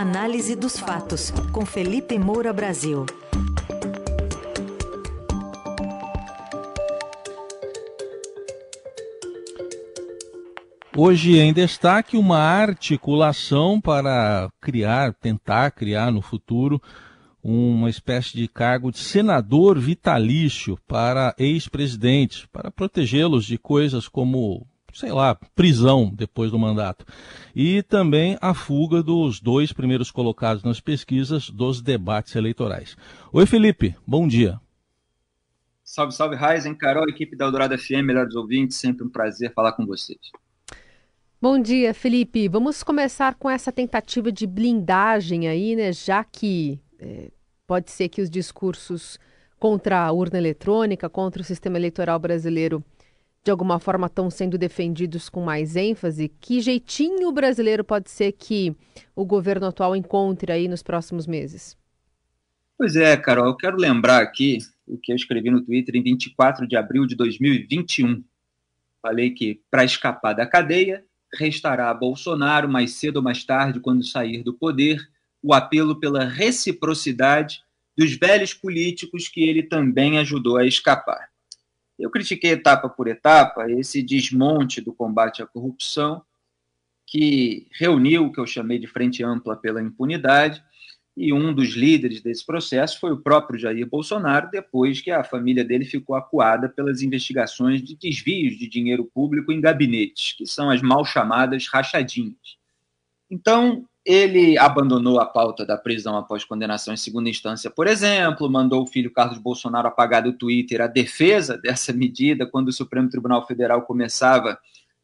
Análise dos fatos, com Felipe Moura Brasil. Hoje em destaque uma articulação para criar, tentar criar no futuro uma espécie de cargo de senador vitalício para ex-presidentes, para protegê-los de coisas como, sei lá, prisão depois do mandato. E também a fuga dos dois primeiros colocados nas pesquisas dos debates eleitorais. Oi, Felipe, bom dia. Salve, salve, Raizen, Carol, equipe da Eldorado FM, melhores ouvintes, sempre um prazer falar com vocês. Bom dia, Felipe. Vamos começar com essa tentativa de blindagem aí, né? Já que é, pode ser que os discursos contra a urna eletrônica, contra o sistema eleitoral brasileiro, de alguma forma estão sendo defendidos com mais ênfase. Que jeitinho brasileiro pode ser que o governo atual encontre aí nos próximos meses? Pois é, Carol, eu quero lembrar aqui o que eu escrevi no Twitter em 24 de abril de 2021. Falei que para escapar da cadeia, restará a Bolsonaro, mais cedo ou mais tarde, quando sair do poder, o apelo pela reciprocidade dos velhos políticos que ele também ajudou a escapar. Eu critiquei etapa por etapa esse desmonte do combate à corrupção, que reuniu o que eu chamei de Frente Ampla pela Impunidade, e um dos líderes desse processo foi o próprio Jair Bolsonaro, depois que a família dele ficou acuada pelas investigações de desvios de dinheiro público em gabinetes, que são as mal chamadas rachadinhas. Então, ele abandonou a pauta da prisão após condenação em segunda instância, por exemplo, mandou o filho Carlos Bolsonaro apagar do Twitter a defesa dessa medida quando o Supremo Tribunal Federal começava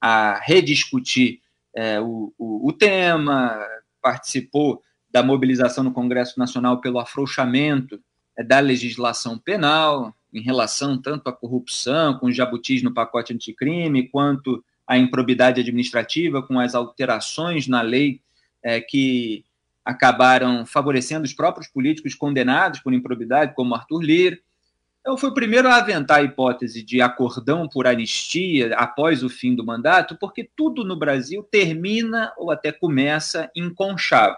a rediscutir é, o, o, o tema, participou da mobilização no Congresso Nacional pelo afrouxamento é, da legislação penal em relação tanto à corrupção, com jabutis no pacote anticrime, quanto à improbidade administrativa, com as alterações na lei é, que acabaram favorecendo os próprios políticos condenados por improbidade, como Arthur Lira. Eu fui o primeiro a aventar a hipótese de acordão por anistia após o fim do mandato, porque tudo no Brasil termina ou até começa em conchavo.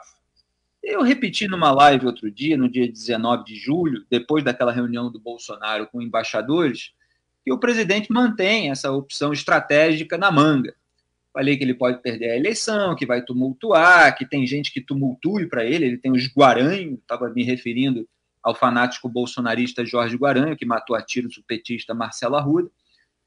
Eu repeti numa live outro dia, no dia 19 de julho, depois daquela reunião do Bolsonaro com embaixadores, que o presidente mantém essa opção estratégica na manga. Falei que ele pode perder a eleição, que vai tumultuar, que tem gente que tumultue para ele, ele tem os Guaranho, estava me referindo ao fanático bolsonarista Jorge Guaranho, que matou a tiros o petista Marcelo Arruda.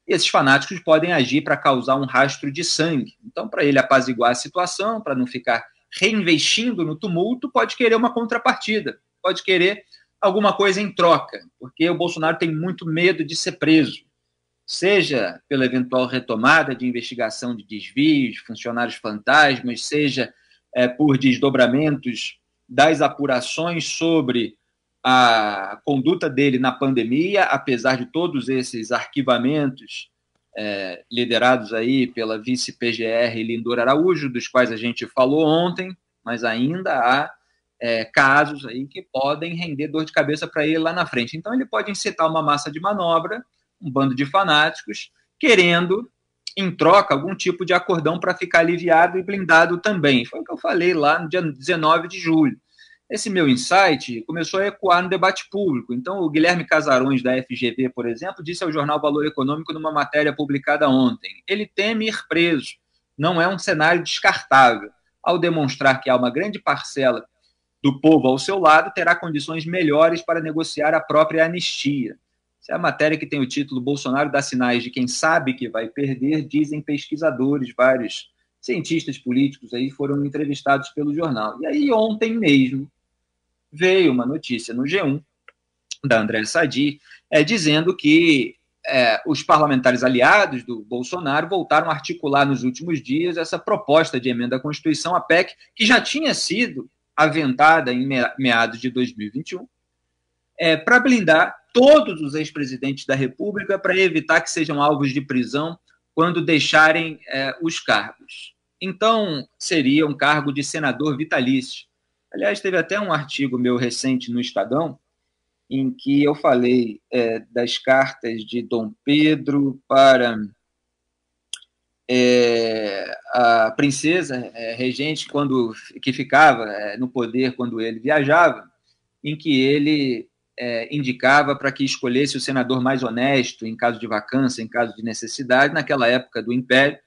E esses fanáticos podem agir para causar um rastro de sangue. Então, para ele apaziguar a situação, para não ficar reinvestindo no tumulto, pode querer uma contrapartida, pode querer alguma coisa em troca, porque o Bolsonaro tem muito medo de ser preso, seja pela eventual retomada de investigação de desvios, funcionários fantasmas, seja é, por desdobramentos das apurações sobre a conduta dele na pandemia, apesar de todos esses arquivamentos é, liderados aí pela vice-PGR Lindor Araújo, dos quais a gente falou ontem, mas ainda há é, casos aí que podem render dor de cabeça para ele lá na frente. Então ele pode incitar uma massa de manobra, um bando de fanáticos, querendo, em troca, algum tipo de acordão para ficar aliviado e blindado também. Foi o que eu falei lá no dia 19 de julho. Esse meu insight começou a ecoar no debate público. Então, o Guilherme Casarões, da FGV, por exemplo, disse ao jornal Valor Econômico numa matéria publicada ontem: ele teme ir preso. Não é um cenário descartável. Ao demonstrar que há uma grande parcela do povo ao seu lado, terá condições melhores para negociar a própria anistia. É a matéria que tem o título Bolsonaro dá sinais de quem sabe que vai perder, dizem pesquisadores, vários cientistas políticos aí foram entrevistados pelo jornal. E aí, ontem mesmo, veio uma notícia no G1 da André Sadi é, dizendo que é, os parlamentares aliados do Bolsonaro voltaram a articular nos últimos dias essa proposta de emenda à Constituição, a PEC, que já tinha sido aventada em meados de 2021, é, para blindar todos os ex-presidentes da República para evitar que sejam alvos de prisão quando deixarem é, os cargos. Então, seria um cargo de senador vitalício. Aliás, teve até um artigo meu recente no Estadão, em que eu falei é, das cartas de Dom Pedro para é, a princesa é, regente, quando que ficava é, no poder quando ele viajava, em que ele é, indicava para que escolhesse o senador mais honesto em caso de vacância, em caso de necessidade. Naquela época do Império,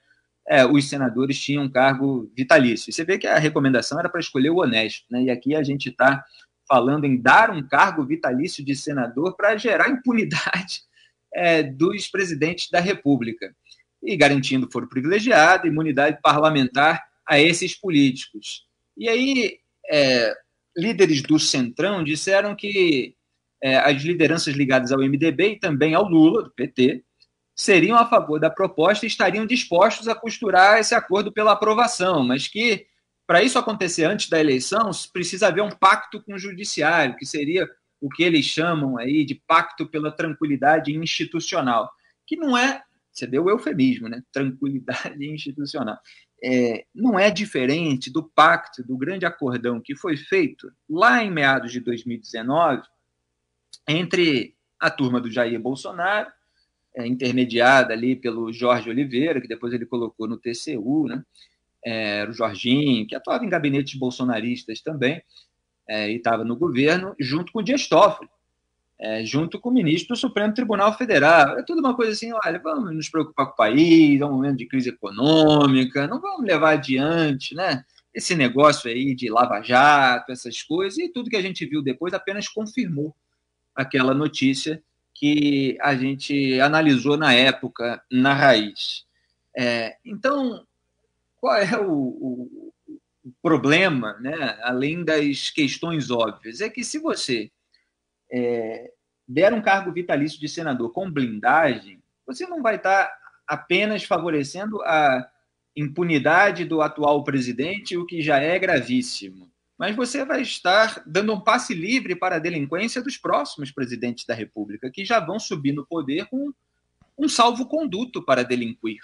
é, os senadores tinham um cargo vitalício. E você vê que a recomendação era para escolher o honesto. Né? E aqui a gente está falando em dar um cargo vitalício de senador para gerar impunidade é, dos presidentes da República e garantindo foro privilegiado, imunidade parlamentar a esses políticos. E aí, é, líderes do Centrão disseram que é, as lideranças ligadas ao MDB e também ao Lula, do PT, seriam a favor da proposta e estariam dispostos a costurar esse acordo pela aprovação, mas que, para isso acontecer antes da eleição, precisa haver um pacto com o judiciário, que seria o que eles chamam aí de pacto pela tranquilidade institucional, que não é você deu o eufemismo, né? Tranquilidade institucional. É, não é diferente do pacto, do grande acordão que foi feito lá em meados de 2019 entre a turma do Jair Bolsonaro, é, intermediada ali pelo Jorge Oliveira, que depois ele colocou no TCU, né? É, o Jorginho, que atuava em gabinetes bolsonaristas também, é, e estava no governo, junto com o Dias Toffoli, é, junto com o ministro do Supremo Tribunal Federal. É tudo uma coisa assim, olha, vamos nos preocupar com o país, é um momento de crise econômica, não vamos levar adiante, né? Esse negócio aí de lava-jato, essas coisas, e tudo que a gente viu depois apenas confirmou aquela notícia que a gente analisou na época, na raiz. É, então, qual é o, o, o problema, né? além das questões óbvias? É que se você é, der um cargo vitalício de senador com blindagem, você não vai estar apenas favorecendo a impunidade do atual presidente, o que já é gravíssimo, mas você vai estar dando um passe livre para a delinquência dos próximos presidentes da República, que já vão subir no poder com um salvo-conduto para delinquir.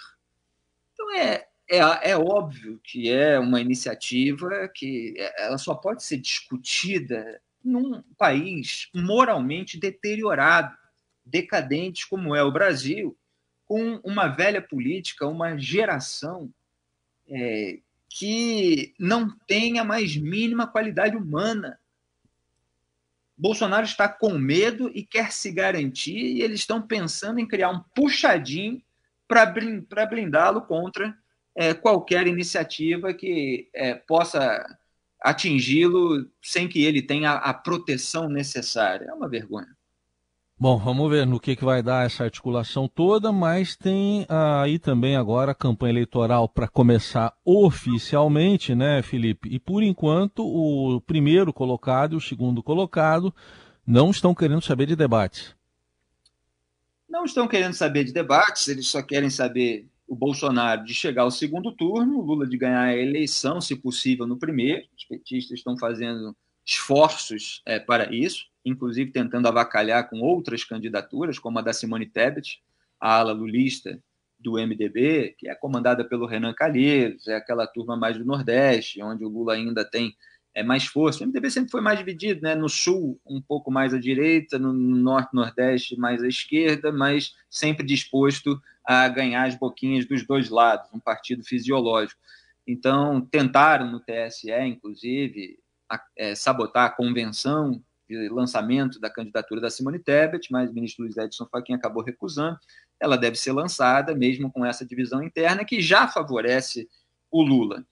Então é, é, é óbvio que é uma iniciativa que ela só pode ser discutida num país moralmente deteriorado, decadente como é o Brasil, com uma velha política, uma geração é, que não tem a mais mínima qualidade humana. Bolsonaro está com medo e quer se garantir, e eles estão pensando em criar um puxadinho para blindá-lo contra é, qualquer iniciativa que é, possa atingi-lo sem que ele tenha a proteção necessária. É uma vergonha. Bom, vamos ver no que, que vai dar essa articulação toda, mas tem ah, aí também agora a campanha eleitoral para começar oficialmente, né, Felipe? E por enquanto o primeiro colocado e o segundo colocado não estão querendo saber de debates. Não estão querendo saber de debates, eles só querem saber o Bolsonaro de chegar ao segundo turno, o Lula de ganhar a eleição, se possível, no primeiro. Os petistas estão fazendo esforços é, para isso, inclusive tentando avacalhar com outras candidaturas, como a da Simone Tebet, a ala lulista do MDB, que é comandada pelo Renan Calheiros, é aquela turma mais do Nordeste, onde o Lula ainda tem é, mais força. O MDB sempre foi mais dividido, né? no Sul, um pouco mais à direita, no Norte, Nordeste, mais à esquerda, mas sempre disposto a ganhar as boquinhas dos dois lados, um partido fisiológico. Então, tentaram no TSE, inclusive, a, é, sabotar a convenção de lançamento da candidatura da Simone Tebet, mas o ministro Luiz Edson Fachin acabou recusando. Ela deve ser lançada, mesmo com essa divisão interna, que já favorece o Lula.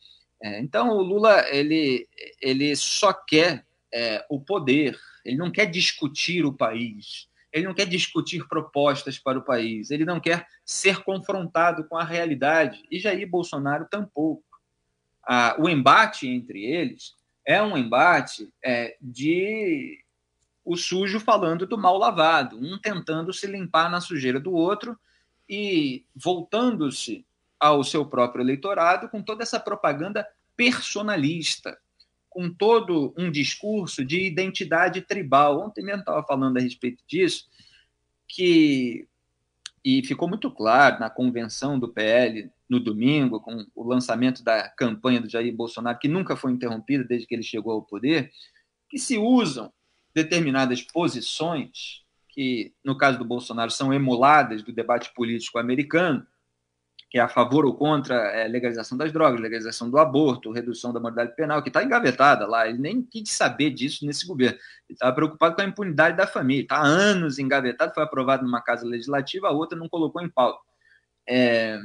É, então, o Lula ele, ele só quer é, o poder, ele não quer discutir o país, ele não quer discutir propostas para o país, ele não quer ser confrontado com a realidade, e Jair Bolsonaro tampouco. Ah, o embate entre eles é um embate é, de o sujo falando do mal lavado, um tentando se limpar na sujeira do outro e voltando-se ao seu próprio eleitorado com toda essa propaganda personalista, com todo um discurso de identidade tribal. Ontem mesmo estava falando a respeito disso, que e ficou muito claro na convenção do PL no domingo, com o lançamento da campanha do Jair Bolsonaro, que nunca foi interrompida desde que ele chegou ao poder, que se usam determinadas posições que, no caso do Bolsonaro, são emuladas do debate político americano, que é a favor ou contra a legalização das drogas, legalização do aborto, redução da moralidade penal, que está engavetada lá. Ele nem quis saber disso nesse governo. Ele estava preocupado com a impunidade da família. Está há anos engavetado, foi aprovado numa casa legislativa, a outra não colocou em pauta. É,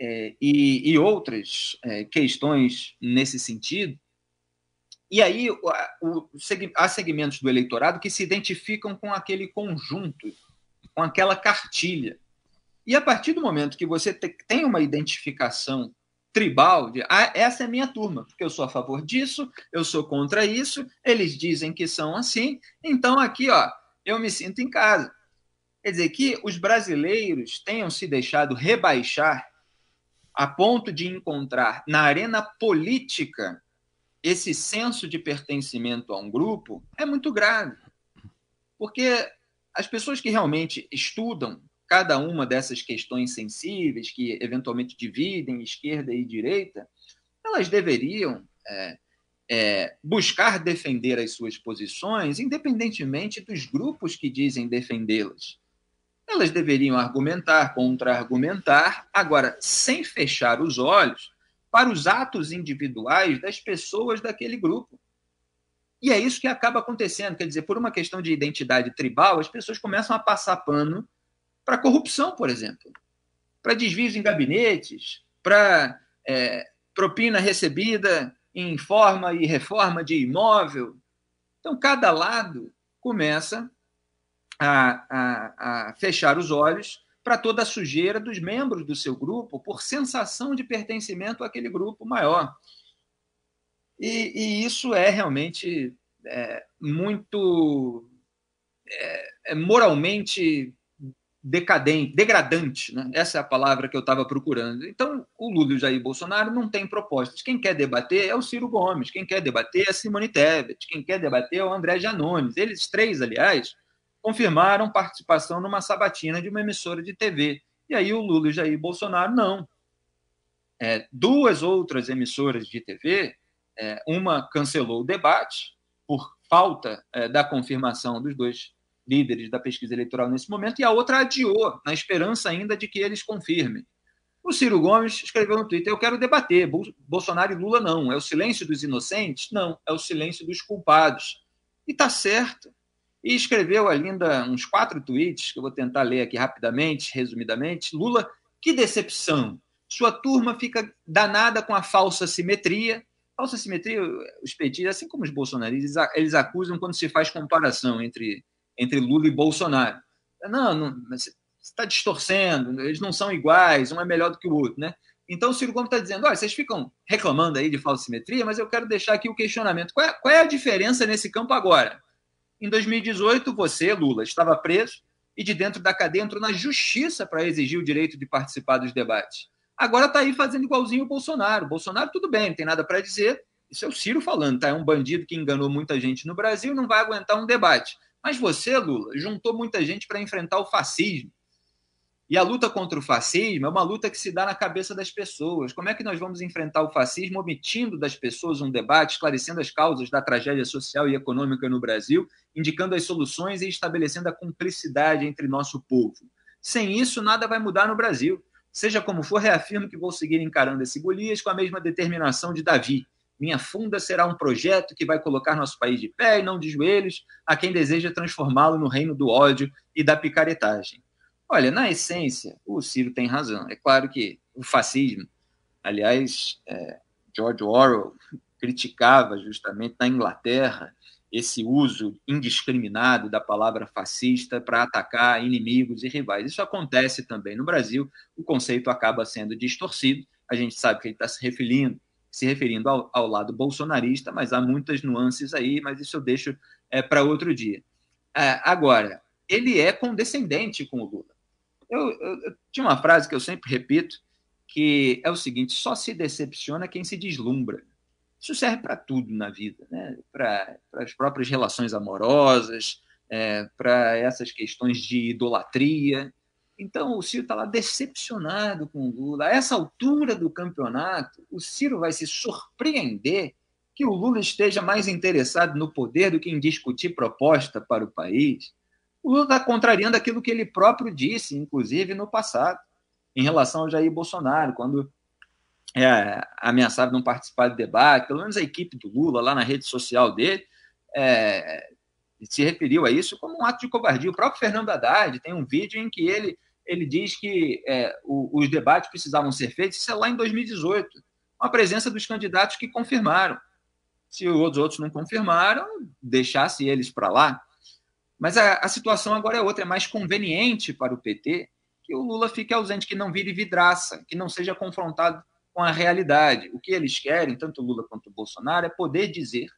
é, e, e, outras é, questões nesse sentido. E aí o, o, há segmentos do eleitorado que se identificam com aquele conjunto, com aquela cartilha e a partir do momento que você tem uma identificação tribal, de ah, essa é minha turma, porque eu sou a favor disso, eu sou contra isso, eles dizem que são assim, então aqui, ó, eu me sinto em casa. Quer dizer, que os brasileiros tenham se deixado rebaixar a ponto de encontrar na arena política esse senso de pertencimento a um grupo é muito grave. Porque as pessoas que realmente estudam cada uma dessas questões sensíveis que eventualmente dividem esquerda e direita, elas deveriam é, é, buscar defender as suas posições, independentemente dos grupos que dizem defendê-las. Elas deveriam argumentar, contra-argumentar, agora, sem fechar os olhos para os atos individuais das pessoas daquele grupo. E é isso que acaba acontecendo. Quer dizer, por uma questão de identidade tribal, as pessoas começam a passar pano para corrupção, por exemplo, para desvios em gabinetes, para é, propina recebida em forma e reforma de imóvel. Então, cada lado começa a, a, a fechar os olhos para toda a sujeira dos membros do seu grupo por sensação de pertencimento àquele grupo maior. E, e isso é realmente é, muito é, é moralmente decadente, degradante, né? essa é a palavra que eu estava procurando. Então, o Lula e o Jair Bolsonaro não têm propostas. Quem quer debater é o Ciro Gomes, quem quer debater é a Simone Tebet, quem quer debater é o André Janones. Eles três, aliás, confirmaram participação numa sabatina de uma emissora de TV. E aí o Lula e o Jair Bolsonaro não. É, duas outras emissoras de TV, é, uma cancelou o debate por falta é, da confirmação dos dois líderes da pesquisa eleitoral nesse momento, e a outra adiou, na esperança ainda de que eles confirmem. O Ciro Gomes escreveu no Twitter: Eu quero debater. Bolsonaro e Lula não. É o silêncio dos inocentes? Não. É o silêncio dos culpados. E está certo. E escreveu ainda uns quatro tweets, que eu vou tentar ler aqui rapidamente, resumidamente. Lula, que decepção. Sua turma fica danada com a falsa simetria. Falsa simetria, os petistas, assim como os bolsonaristas, eles acusam quando se faz comparação entre entre Lula e Bolsonaro. Não, não você está distorcendo, eles não são iguais, um é melhor do que o outro, né? Então o Ciro Gomes está dizendo: olha, vocês ficam reclamando aí de falsa simetria, mas eu quero deixar aqui o questionamento. Qual é, qual é a diferença nesse campo agora? Em 2018, você, Lula, estava preso e de dentro da cadeia entrou na justiça para exigir o direito de participar dos debates. Agora está aí fazendo igualzinho o Bolsonaro. O Bolsonaro, tudo bem, não tem nada para dizer. Isso é o Ciro falando, tá? É um bandido que enganou muita gente no Brasil, não vai aguentar um debate. Mas você, Lula, juntou muita gente para enfrentar o fascismo. E a luta contra o fascismo é uma luta que se dá na cabeça das pessoas. Como é que nós vamos enfrentar o fascismo omitindo das pessoas um debate, esclarecendo as causas da tragédia social e econômica no Brasil, indicando as soluções e estabelecendo a cumplicidade entre nosso povo? Sem isso, nada vai mudar no Brasil. Seja como for, reafirmo que vou seguir encarando esse Golias com a mesma determinação de Davi, minha funda será um projeto que vai colocar nosso país de pé e não de joelhos a quem deseja transformá-lo no reino do ódio e da picaretagem. Olha, na essência, o Ciro tem razão. É claro que o fascismo, aliás, é, George Orwell criticava justamente na Inglaterra esse uso indiscriminado da palavra fascista para atacar inimigos e rivais. Isso acontece também no Brasil, o conceito acaba sendo distorcido. A gente sabe que ele está se referindo se referindo ao, ao, lado bolsonarista, mas há muitas nuances aí, mas isso eu deixo é, para outro dia. É, agora, ele é condescendente com o Lula. Eu, eu, tinha uma frase que eu sempre repito, que é o seguinte: só se decepciona quem se deslumbra. Isso serve para tudo na vida, né? para as próprias relações amorosas, é, para essas questões de idolatria. Então, o Ciro está lá decepcionado com o Lula. A essa altura do campeonato, o Ciro vai se surpreender que o Lula esteja mais interessado no poder do que em discutir proposta para o país. O Lula está contrariando aquilo que ele próprio disse, inclusive no passado. em relação ao Jair Bolsonaro, quando é, ameaçava não participar do debate, pelo menos a equipe do Lula, lá na rede social dele, é, se referiu a isso como um ato de covardia. O próprio Fernando Haddad tem um vídeo em que ele, ele diz que é, o, os debates precisavam ser feitos, isso é lá em 2018, com a presença dos candidatos que confirmaram. Se os outros não confirmaram, deixasse eles para lá. Mas a, a situação agora é outra, é mais conveniente para o PT que o Lula fique ausente, que não vire vidraça, que não seja confrontado com a realidade. O que eles querem, tanto Lula quanto Bolsonaro, é poder dizer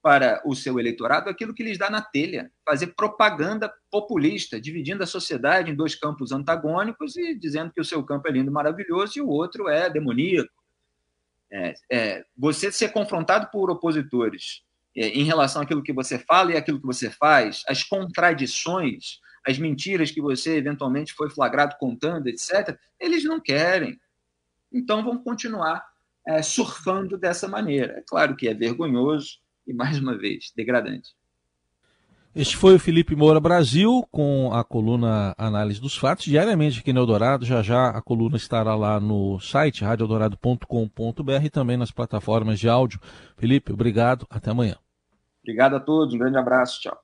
para o seu eleitorado aquilo que lhes dá na telha, fazer propaganda populista, dividindo a sociedade em dois campos antagônicos e dizendo que o seu campo é lindo, maravilhoso e o outro é demoníaco. É, é, você ser confrontado por opositores em relação àquilo que você fala e àquilo que você faz, as contradições, as mentiras que você eventualmente foi flagrado contando, etc., eles não querem. Então vão continuar é, surfando dessa maneira. É claro que é vergonhoso e, mais uma vez, degradante. Este foi o Felipe Moura Brasil com a coluna Análise dos Fatos, diariamente aqui no Eldorado. Já já a coluna estará lá no site radioeldorado.com.br e também nas plataformas de áudio. Felipe, obrigado. Até amanhã. Obrigado a todos. Um grande abraço. Tchau.